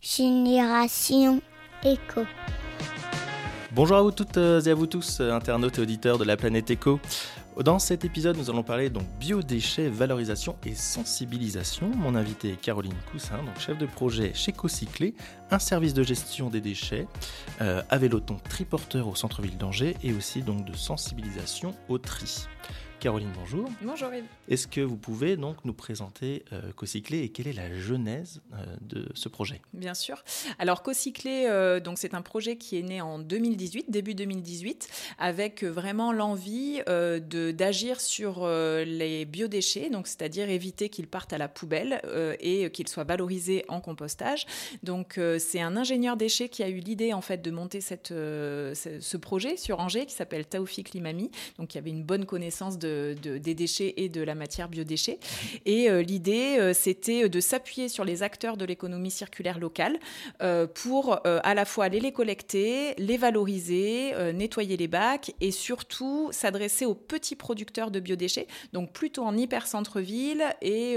Génération Éco. Bonjour à vous toutes et à vous tous, internautes et auditeurs de la planète Éco. Dans cet épisode, nous allons parler donc biodéchets, valorisation et sensibilisation. Mon invité est Caroline Coussin, donc chef de projet chez Cocyclé, un service de gestion des déchets, euh, à vélo triporteur au centre-ville d'Angers et aussi donc de sensibilisation au tri. Caroline, bonjour. Bonjour Est-ce que vous pouvez donc nous présenter euh, Cocyclé et quelle est la genèse euh, de ce projet? Bien sûr. Alors Cocyclé, euh, donc c'est un projet qui est né en 2018, début 2018, avec vraiment l'envie de d'agir sur les biodéchets, donc c'est-à-dire éviter qu'ils partent à la poubelle et qu'ils soient valorisés en compostage. Donc c'est un ingénieur déchets qui a eu l'idée en fait de monter cette, ce projet sur Angers qui s'appelle Taoufik Limami, donc qui avait une bonne connaissance de des déchets et de la matière biodéchets. Et euh, l'idée, euh, c'était de s'appuyer sur les acteurs de l'économie circulaire locale euh, pour à la fois aller les collecter, les valoriser, nettoyer les bacs et surtout s'adresser aux petits producteurs de biodéchets, donc plutôt en hyper-centre-ville et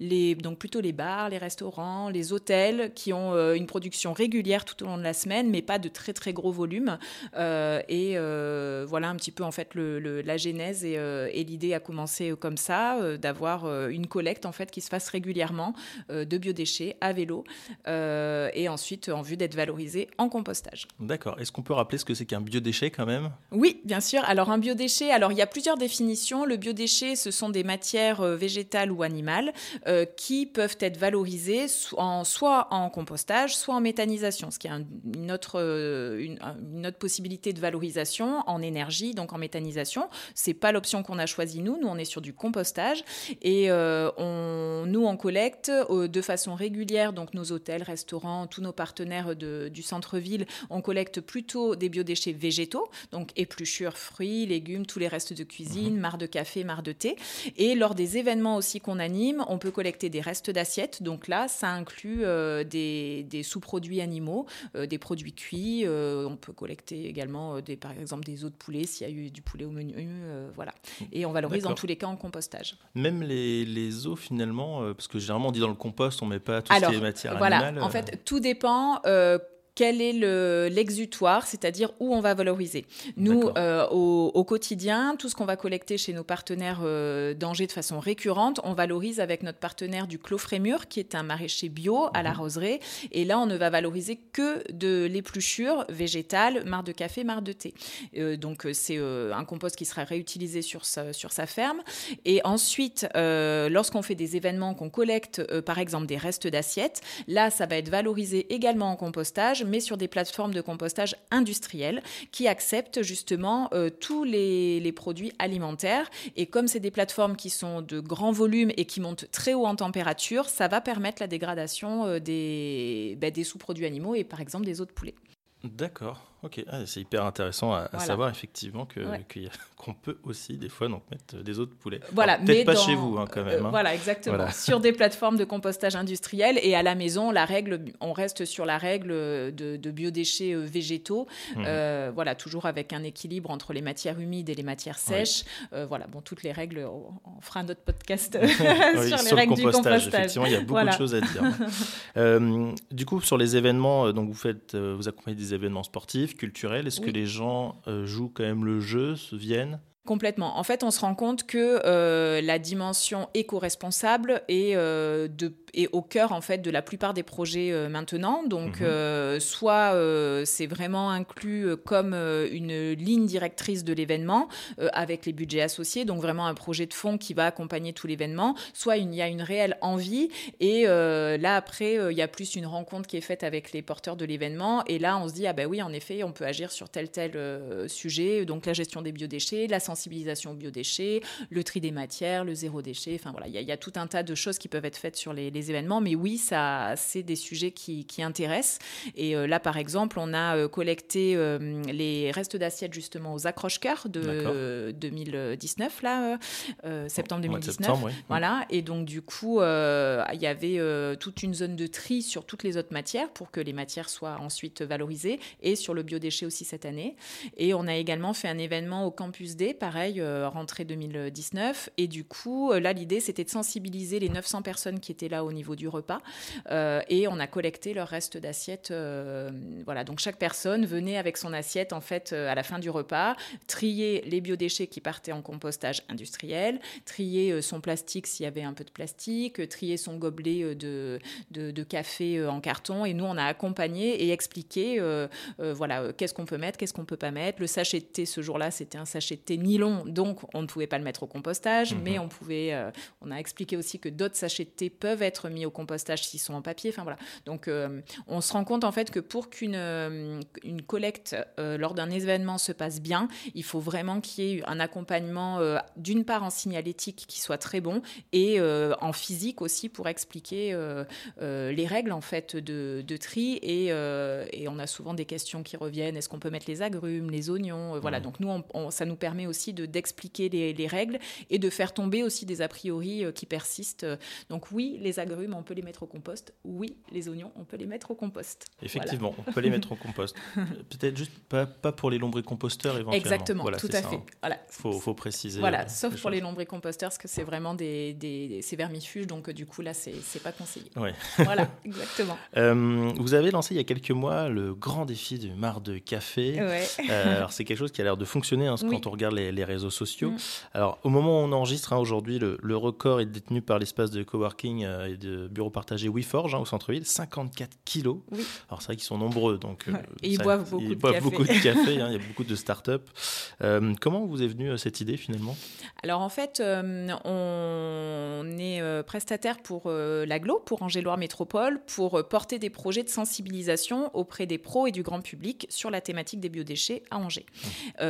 les, donc plutôt les bars, les restaurants, les hôtels qui ont une production régulière tout au long de la semaine, mais pas de très très gros volume. et voilà un petit peu en fait le, la genèse et, et l'idée a commencé euh, comme ça, euh, d'avoir une collecte en fait qui se fasse régulièrement de biodéchets à vélo et ensuite en vue d'être valorisé en compostage. D'accord. Est-ce qu'on peut rappeler ce que c'est qu'un biodéchet quand même? Oui, bien sûr. Alors un biodéchet, alors il y a plusieurs définitions. Le biodéchet, ce sont des matières végétales ou animales qui peuvent être valorisées en, soit en compostage, soit en méthanisation, ce qui est une, autre, une, une, autre possibilité de valorisation en énergie, donc en méthanisation. C'est pas l'option qu'on a choisi nous. Nous, on est sur du compostage et euh, on, nous, on collecte euh, de façon régulière, donc nos hôtels, restaurants, tous nos partenaires du centre-ville, on collecte plutôt des biodéchets végétaux, donc épluchures, fruits, légumes, tous les restes de cuisine, mhm. marre de café, marre de thé. Et lors des événements aussi qu'on anime, on peut collecter des restes d'assiettes. Donc là, ça inclut euh, des, sous-produits animaux, des produits cuits. on peut collecter également, des, par exemple, des os de poulet s'il y a eu du poulet au menu. voilà. Et on valorise dans tous les cas en compostage. Même les, les os finalement, euh, parce que généralement on dit dans le compost, on met pas tout ce qui est matière voilà, En fait, euh. tout dépend. Euh, quel est l'exutoire, c'est-à-dire où on va valoriser. Nous, euh, au, quotidien, tout ce qu'on va collecter chez nos partenaires euh, d'Angers de façon récurrente, on valorise avec notre partenaire du Clos Frémur, qui est un maraîcher bio à la mhm. roseraie. Et là, on ne va valoriser que de l'épluchure végétale, marre de café, marre de thé. Euh, donc, c'est un compost qui sera réutilisé sur sa, sur sa ferme. Et ensuite, lorsqu'on fait des événements, qu'on collecte, par exemple, des restes d'assiettes, là, ça va être valorisé également en compostage mais sur des plateformes de compostage industrielles qui acceptent justement euh, tous les, produits alimentaires. Et comme c'est des plateformes qui sont de grand volume et qui montent très haut en température, ça va permettre la dégradation euh, des, bah, des sous-produits animaux et par exemple des os de poulet. D'accord, ok. Ah, c'est hyper intéressant à, savoir effectivement que, qu'on peut aussi des fois donc, mettre des autres poulets. Voilà, peut-être pas chez vous hein, quand même. Euh, hein. Voilà, exactement. Sur des plateformes de compostage industriel et à la maison, la règle, on reste sur la règle de, biodéchets euh, végétaux. Mmh. Euh, voilà, toujours avec un équilibre entre les matières humides et les matières sèches. voilà, bon, toutes les règles, on, fera un autre podcast sur les règles du compostage. Effectivement, il y a beaucoup de choses à dire. du coup, sur les événements, donc vous faites, vous accompagnez des événements sportifs, culturels. Est-ce que les gens jouent quand même le jeu, se viennent? Complètement. En fait, on se rend compte que euh, la dimension éco-responsable est, euh, au cœur en fait de la plupart des projets euh, maintenant. Donc, mhm. soit c'est vraiment inclus comme une ligne directrice de l'événement avec les budgets associés, donc vraiment un projet de fond qui va accompagner tout l'événement. Soit il y a une réelle envie et là après il y a plus une rencontre qui est faite avec les porteurs de l'événement et là on se dit ah ben oui en effet on peut agir sur tel tel sujet, donc la gestion des biodéchets, la sensibilisation aux biodéchets, le tri des matières, le zéro déchet. Enfin voilà, il y, a tout un tas de choses qui peuvent être faites sur les, événements. Mais oui, ça, c'est des sujets qui, intéressent. Et euh, là, par exemple, on a euh, collecté euh, les restes d'assiettes justement aux accroche-cœurs de 2019, là, septembre 2019. Voilà. Et donc du coup, il y avait toute une zone de tri sur toutes les autres matières pour que les matières soient ensuite valorisées et sur le biodéchet aussi cette année. Et on a également fait un événement au campus D pareil, rentrée 2019. Et du coup, là, l'idée, c'était de sensibiliser les 900 personnes qui étaient là au, niveau du repas. et on a collecté leur reste d'assiette. voilà, donc chaque personne venait avec son assiette en fait à la fin du repas, trier les biodéchets qui partaient en compostage industriel, trier son plastique s'il y avait un peu de plastique, trier son gobelet de, de, de café en carton. Et nous, on a accompagné et expliqué, voilà, qu'est-ce qu'on peut mettre, qu'est-ce qu'on peut pas mettre. Le sachet de thé ce jour-là, c'était un sachet de thé nylon, donc on ne pouvait pas le mettre au compostage, mhm. mais on pouvait, euh, on a expliqué aussi que d'autres sachets de thé peuvent être mis au compostage s'ils sont en papier. Enfin voilà. Donc euh, on se rend compte en fait que pour qu'une euh, une collecte lors d'un événement se passe bien, il faut vraiment qu'il y ait un accompagnement d'une part en signalétique qui soit très bon et en physique aussi pour expliquer les règles en fait de, de tri et, et, on a souvent des questions qui reviennent. Est-ce qu'on peut mettre les agrumes, les oignons Voilà. Donc nous, ça nous permet aussi d'expliquer les, règles et de faire tomber aussi des a priori euh, qui persistent. Donc oui, les agrumes, on peut les mettre au compost. Oui, les oignons, on peut les mettre au compost. Effectivement, on peut les mettre au compost. Peut-être juste pas, pas pour les lombricomposteurs éventuellement. Exactement, tout à fait. Il hein. voilà. faut, faut, préciser. Voilà, euh, sauf pour les lombricomposteurs, parce que c'est vraiment des, des, vermifuges, donc du coup là, c'est pas conseillé. Ouais. voilà, exactement. Euh, vous avez lancé il y a quelques mois le grand défi du mar de café. Ouais. alors c'est quelque chose qui a l'air de fonctionner hein, quand on regarde les, réseaux sociaux. Mm. Alors, au moment où on enregistre, hein, aujourd'hui, le, record est détenu par l'espace de coworking euh, et de bureaux partagés WeForge hein, au centre-ville, 54 kilos. Alors, c'est vrai qu'ils sont nombreux. Donc, euh, et ils boivent beaucoup de café. Beaucoup de café hein, il y a beaucoup de start-up. Euh, comment vous est venue cette idée finalement? Alors, en fait, on est prestataire pour l'aglo, pour Angéloire Métropole, pour porter des projets de sensibilisation auprès des pros et du grand public sur la thématique des biodéchets à Angers. Mmh.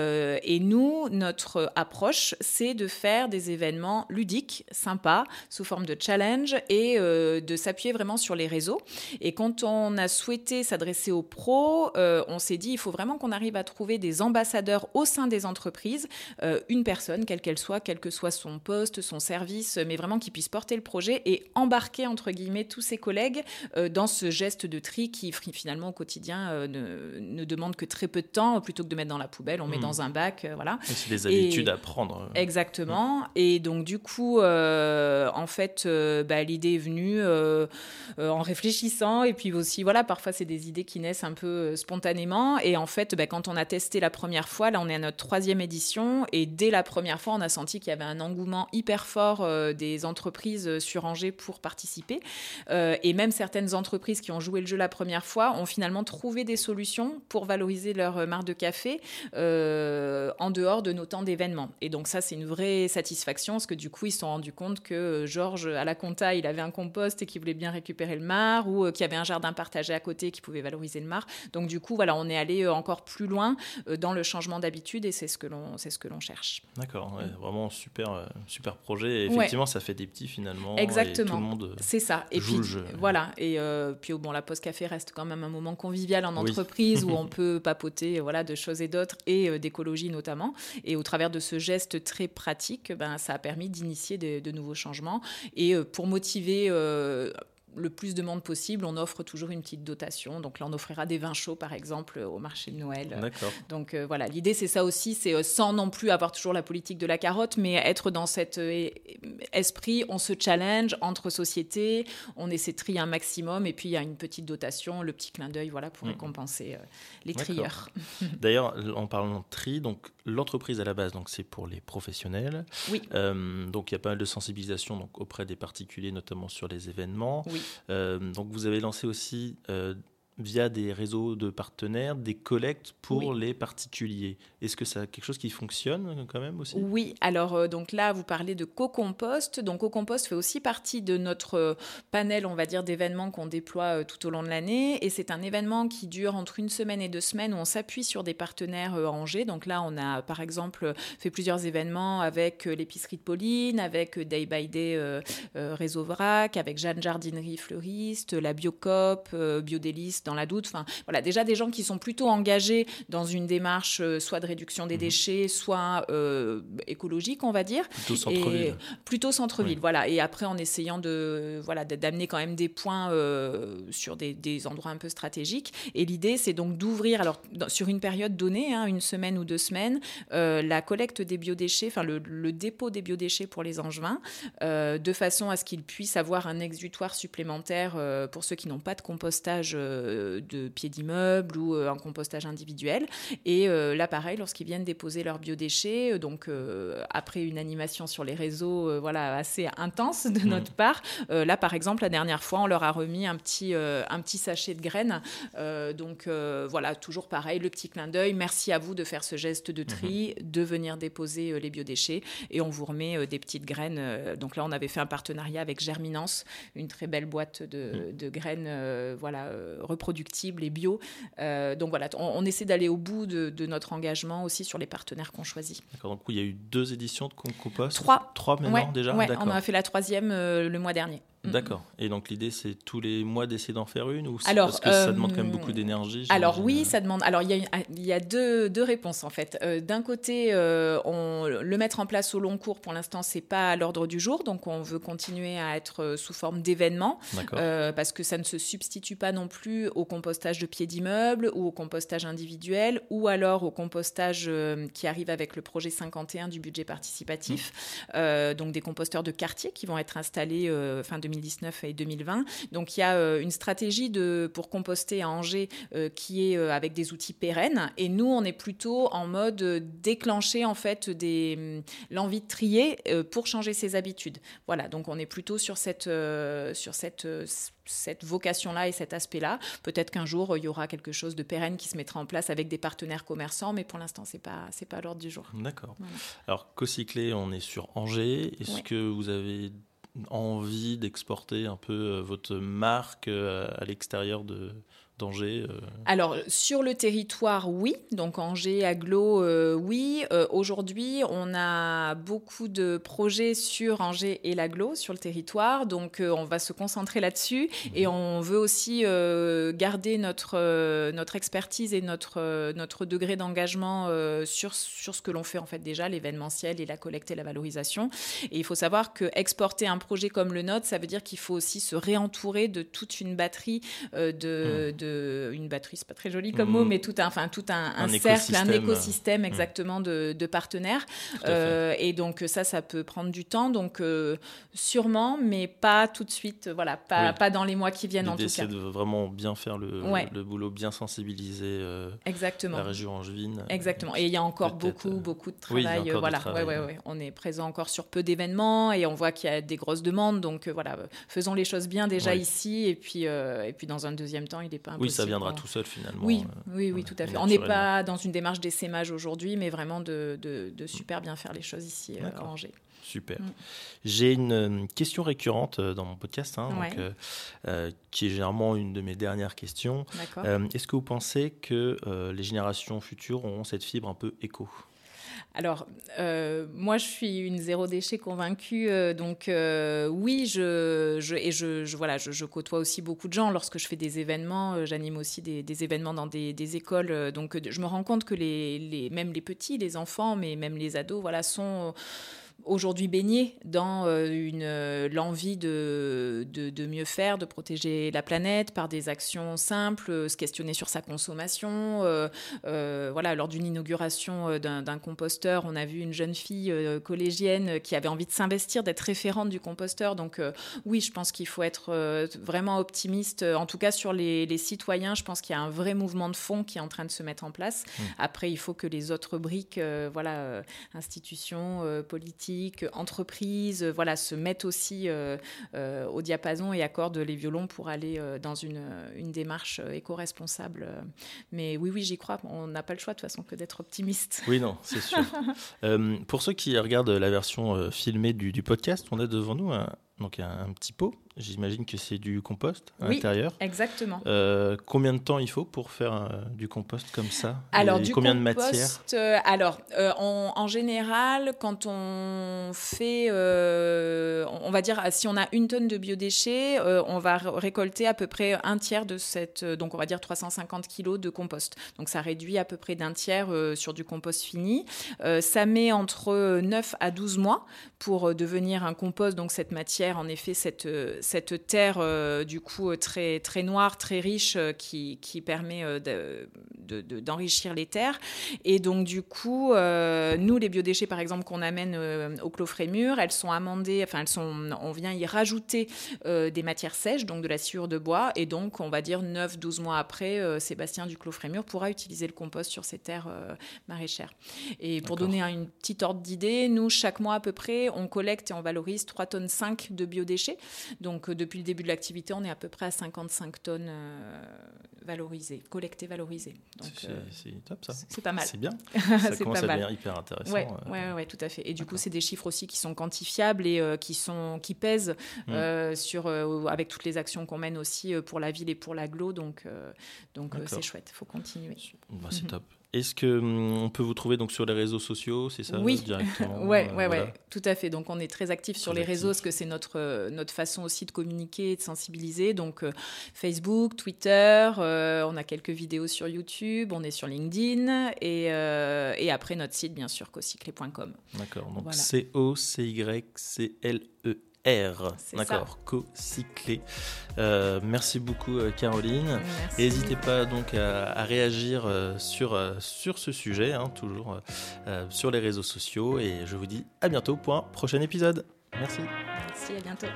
et nous, notre approche, c'est de faire des événements ludiques, sympas, sous forme de challenge et euh, de s'appuyer vraiment sur les réseaux. Et quand on a souhaité s'adresser aux pros, euh, on s'est dit il faut vraiment qu'on arrive à trouver des ambassadeurs au sein des entreprises, euh, une personne, quelle qu'elle soit, quel que soit son poste, son service, mais vraiment qui puisse porter le projet et embarquer entre guillemets tous ses collègues dans ce geste de tri qui finalement au quotidien ne, demande que très peu de temps, plutôt que de mettre dans la poubelle, on met mmh. dans un bac, voilà. C'est des habitudes à prendre. Exactement. Et donc, du coup, euh, en fait, euh, bah, l'idée est venue euh, en réfléchissant. Et puis aussi, voilà, parfois, c'est des idées qui naissent un peu spontanément. Et en fait, bah, quand on a testé la première fois, là, on est à notre troisième édition. Et dès la première fois, on a senti qu'il y avait un engouement hyper fort des entreprises sur Angers pour participer. et même certaines entreprises qui ont joué le jeu la première fois ont finalement trouvé des solutions pour valoriser leur marque de café en dehors de nos temps d'événements. Et donc ça, c'est une vraie satisfaction, parce que du coup, ils se sont rendus compte que euh, Georges, à la compta, il avait un compost et qu'il voulait bien récupérer le mar, ou euh, qu'il y avait un jardin partagé à côté qui pouvait valoriser le mar. Donc du coup, voilà, on est allé euh, encore plus loin dans le changement d'habitude, et c'est ce que l'on, c'est ce que l'on cherche. D'accord, vraiment super, super projet. Et effectivement, ça fait des petits finalement. Exactement. Et tout le monde c'est ça. Et puis voilà. Et puis bon, la pause café reste quand même un moment convivial en entreprise où on peut papoter, voilà, de choses et d'autres et d'écologie notamment. Et au travers de ce geste très pratique, ben, ça a permis d'initier de, nouveaux changements. Et euh, pour motiver euh, le plus de monde possible, on offre toujours une petite dotation. Donc là, on offrira des vins chauds, par exemple, au marché de Noël. D'accord. Donc euh, voilà, l'idée, c'est ça aussi, c'est euh, sans non plus avoir toujours la politique de la carotte, mais être dans cet euh, esprit, on se challenge entre sociétés, on essaie de trier un maximum, et puis il y a une petite dotation, le petit clin d'œil, voilà, pour mmh. récompenser les trieurs. D'ailleurs, en parlant de tri, donc l'entreprise à la base, donc c'est pour les professionnels. Oui. donc il y a pas mal de sensibilisation donc auprès des particuliers, notamment sur les événements. Oui. Euh, donc vous avez lancé aussi euh, via des réseaux de partenaires, des collectes pour les particuliers. Est-ce que c'est quelque chose qui fonctionne quand même aussi? Oui, alors euh, donc là, vous parlez de co-compost. Donc co-compost fait aussi partie de notre euh, panel, on va dire, d'événements qu'on déploie euh, tout au long de l'année. Et c'est un événement qui dure entre une semaine et deux semaines où on s'appuie sur des partenaires Angers. Donc là, on a par exemple fait plusieurs événements avec l'épicerie de Pauline, avec Day by Day Réseau Vrac, avec Jeanne Jardinerie Fleuriste, la Biocop, Biodéliste, dans la doute. Enfin, voilà, déjà des gens qui sont plutôt engagés dans une démarche soit de réduction des mhm. déchets, soit écologique, on va dire. Plutôt centre-ville. Plutôt centre-ville, voilà. Et après, en essayant de voilà d'amener quand même des points sur des, des, endroits un peu stratégiques. Et l'idée, c'est donc d'ouvrir, alors sur une période donnée, hein, une semaine ou deux semaines, la collecte des biodéchets, enfin le, le, dépôt des biodéchets pour les Angevins, de façon à ce qu'ils puissent avoir un exutoire supplémentaire euh, pour ceux qui n'ont pas de compostage euh, de pieds d'immeuble ou euh, un compostage individuel. Et là, pareil, lorsqu'ils viennent déposer leurs biodéchets, donc après une animation sur les réseaux voilà, assez intense de mmh. notre part, là, par exemple, la dernière fois, on leur a remis un petit, un petit sachet de graines. donc voilà, toujours pareil, le petit clin d'œil. Merci à vous de faire ce geste de tri, mmh. de venir déposer les biodéchets et on vous remet des petites graines. donc là, on avait fait un partenariat avec Germinance, une très belle boîte de, mm. graines euh, voilà, euh, reproductibles et bio. Euh, donc voilà, on, essaie d'aller au bout de, notre engagement aussi sur les partenaires qu'on choisit. D'accord, donc il y a eu deux éditions de Compost Trois. Trois maintenant déjà ouais, On a fait la troisième le mois dernier. D'accord. Et donc l'idée, c'est tous les mois d'essayer d'en faire une ou alors, Parce que ça demande quand même beaucoup d'énergie. Alors oui, ça demande. Alors il y a, il y a deux, deux, réponses en fait. Euh, d'un côté, euh, on, le mettre en place au long cours, pour l'instant, c'est pas à l'ordre du jour. Donc on veut continuer à être euh, sous forme d'événement. parce que ça ne se substitue pas non plus au compostage de pieds d'immeuble ou au compostage individuel ou alors au compostage qui arrive avec le projet 51 du budget participatif. Mm. donc des composteurs de quartier qui vont être installés fin 2020 2019 et 2020. Donc il y a euh, une stratégie de, pour composter à Angers euh, qui est euh, avec des outils pérennes. Et nous, on est plutôt en mode déclencher en fait des, hum, l'envie de trier pour changer ses habitudes. Voilà, donc on est plutôt sur cette, sur cette cette vocation-là et cet aspect-là. Peut-être qu'un jour, il y aura quelque chose de pérenne qui se mettra en place avec des partenaires commerçants, mais pour l'instant, ce n'est pas, pas à l'ordre du jour. D'accord. Alors, Cocyclé, on est sur Angers. Est-ce que vous avez envie d'exporter un peu euh, votre marque euh, à l'extérieur de, d'Angers euh Alors, sur le territoire, oui. Donc, Angers, Aglo, euh, oui. Euh, aujourd'hui, on a beaucoup de projets sur Angers et l'Aglo, sur le territoire. Donc, on va se concentrer là-dessus. Et mhm. on veut aussi garder notre, notre expertise et notre, notre degré d'engagement sur, sur ce que l'on fait, en fait, déjà, l'événementiel et la collecte et la valorisation. Et il faut savoir que exporter un projet comme le nôtre, ça veut dire qu'il faut aussi se réentourer de toute une batterie de mhm une batterie, c'est pas très joli comme mot, mm. mais tout un, enfin tout un, cercle, un écosystème mm. exactement de, partenaires. Euh, et donc ça, ça peut prendre du temps, donc euh, sûrement, mais pas tout de suite. Voilà, pas, pas dans les mois qui viennent en tout cas. De vraiment bien faire le, le boulot, bien sensibiliser euh, exactement. la région angevine. Exactement. Et il y a encore beaucoup, beaucoup de travail. voilà, on est présent encore sur peu d'événements et on voit qu'il y a des grosses demandes. Donc voilà, faisons les choses bien déjà ici et puis et puis dans un deuxième temps, il n'est pas oui, ça viendra tout seul finalement. Oui, euh, oui, oui, tout à fait. On n'est pas dans une démarche d'essaimage aujourd'hui, mais vraiment de, de, super bien faire les choses ici euh, à Angers. Super. Mm. J'ai une euh, question récurrente dans mon podcast, hein, qui est généralement une de mes dernières questions. Est-ce que vous pensez que les générations futures auront cette fibre un peu éco? Alors, euh, moi, je suis une zéro déchet convaincue. Euh, donc, euh, oui, je, et je, voilà, je, côtoie aussi beaucoup de gens. Lorsque je fais des événements, j'anime aussi des, événements dans des, écoles. donc, je me rends compte que les, les, même les petits, les enfants, mais même les ados, voilà, sont aujourd'hui baigné dans euh, une euh, l'envie de, de, mieux faire, de protéger la planète par des actions simples, euh, se questionner sur sa consommation. voilà, lors d'une inauguration d'un composteur, on a vu une jeune fille collégienne qui avait envie de s'investir, d'être référente du composteur. Donc oui, je pense qu'il faut être vraiment optimiste. En tout cas, sur les, les citoyens, je pense qu'il y a un vrai mouvement de fond qui est en train de se mettre en place. Mmh. Après, il faut que les autres briques, voilà, institutions, politiques, entreprises, euh, voilà, se mettent aussi euh, euh, au diapason et accordent les violons pour aller dans une, une démarche éco-responsable. Mais oui, oui, j'y crois. On n'a pas le choix de toute façon que d'être optimiste. Oui, non, c'est sûr. pour ceux qui regardent la version filmée du, du, podcast, on a devant nous un, donc un, petit pot J'imagine que c'est du compost à Oui, l'intérieur. Exactement. Euh, combien de temps il faut pour faire euh, du compost comme ça Alors, Et du combien de compost, matière euh, alors, en, général, quand on fait, on va dire, si on a une tonne de biodéchets, on va ré- récolter à peu près un tiers de cette, donc on va dire 350 kilos de compost. Donc ça réduit à peu près d'un tiers sur du compost fini. Ça met entre 9 à 12 mois pour devenir un compost, donc cette matière, en effet, cette, cette terre euh, du coup euh, très, très noire, très riche, euh, qui, qui permet de- de- de- d'enrichir les terres. Et donc du coup, euh, nous, les biodéchets, par exemple, qu'on amène euh, au Clos Frémur, elles sont amendées, enfin, elles sont, on vient y rajouter euh, des matières sèches, donc de la sciure de bois, et donc, on va dire 9-12 mois après, Sébastien du Clos Frémur pourra utiliser le compost sur ses terres maraîchères. Et pour donner un- une petite ordre d'idée, nous, chaque mois à peu près, on collecte et on valorise 3 tonnes 5 de biodéchets. Donc, depuis le début de l'activité, on est à peu près à 55 tonnes valorisées, collectées, valorisées. C'est euh, c'est top ça. c'est pas mal. C'est bien. Ça commence pas à devenir hyper intéressant. Ouais, euh. ouais, ouais, tout à fait. Et du coup, c'est des chiffres aussi qui sont quantifiables et euh, qui, sont, qui pèsent Mm. euh, sur, euh, avec toutes les actions qu'on mène aussi euh, pour la ville et pour l'aglo. Donc, donc c'est chouette, il faut continuer. Bah, c'est Mhm. top. Est-ce que hum, on peut vous trouver donc sur les réseaux sociaux, c'est ça Oui. directement Ouais, euh, ouais, voilà. ouais, tout à fait. Donc, on est très actifs sur Très les réseaux parce que c'est notre, euh, notre façon aussi de communiquer et de sensibiliser. Donc, euh, Facebook, Twitter, euh, on a quelques vidéos sur YouTube, on est sur LinkedIn et, euh, et après notre site, bien sûr, cocyclé.com. D'accord. Donc Voilà. C O C Y C L E R. D'accord. Co-cyclé. Euh, merci beaucoup euh, Caroline. N'hésitez pas donc à, à réagir euh, sur, euh, sur ce sujet, hein, toujours sur les réseaux sociaux. Et je vous dis à bientôt pour un prochain épisode. Merci. Merci, à bientôt.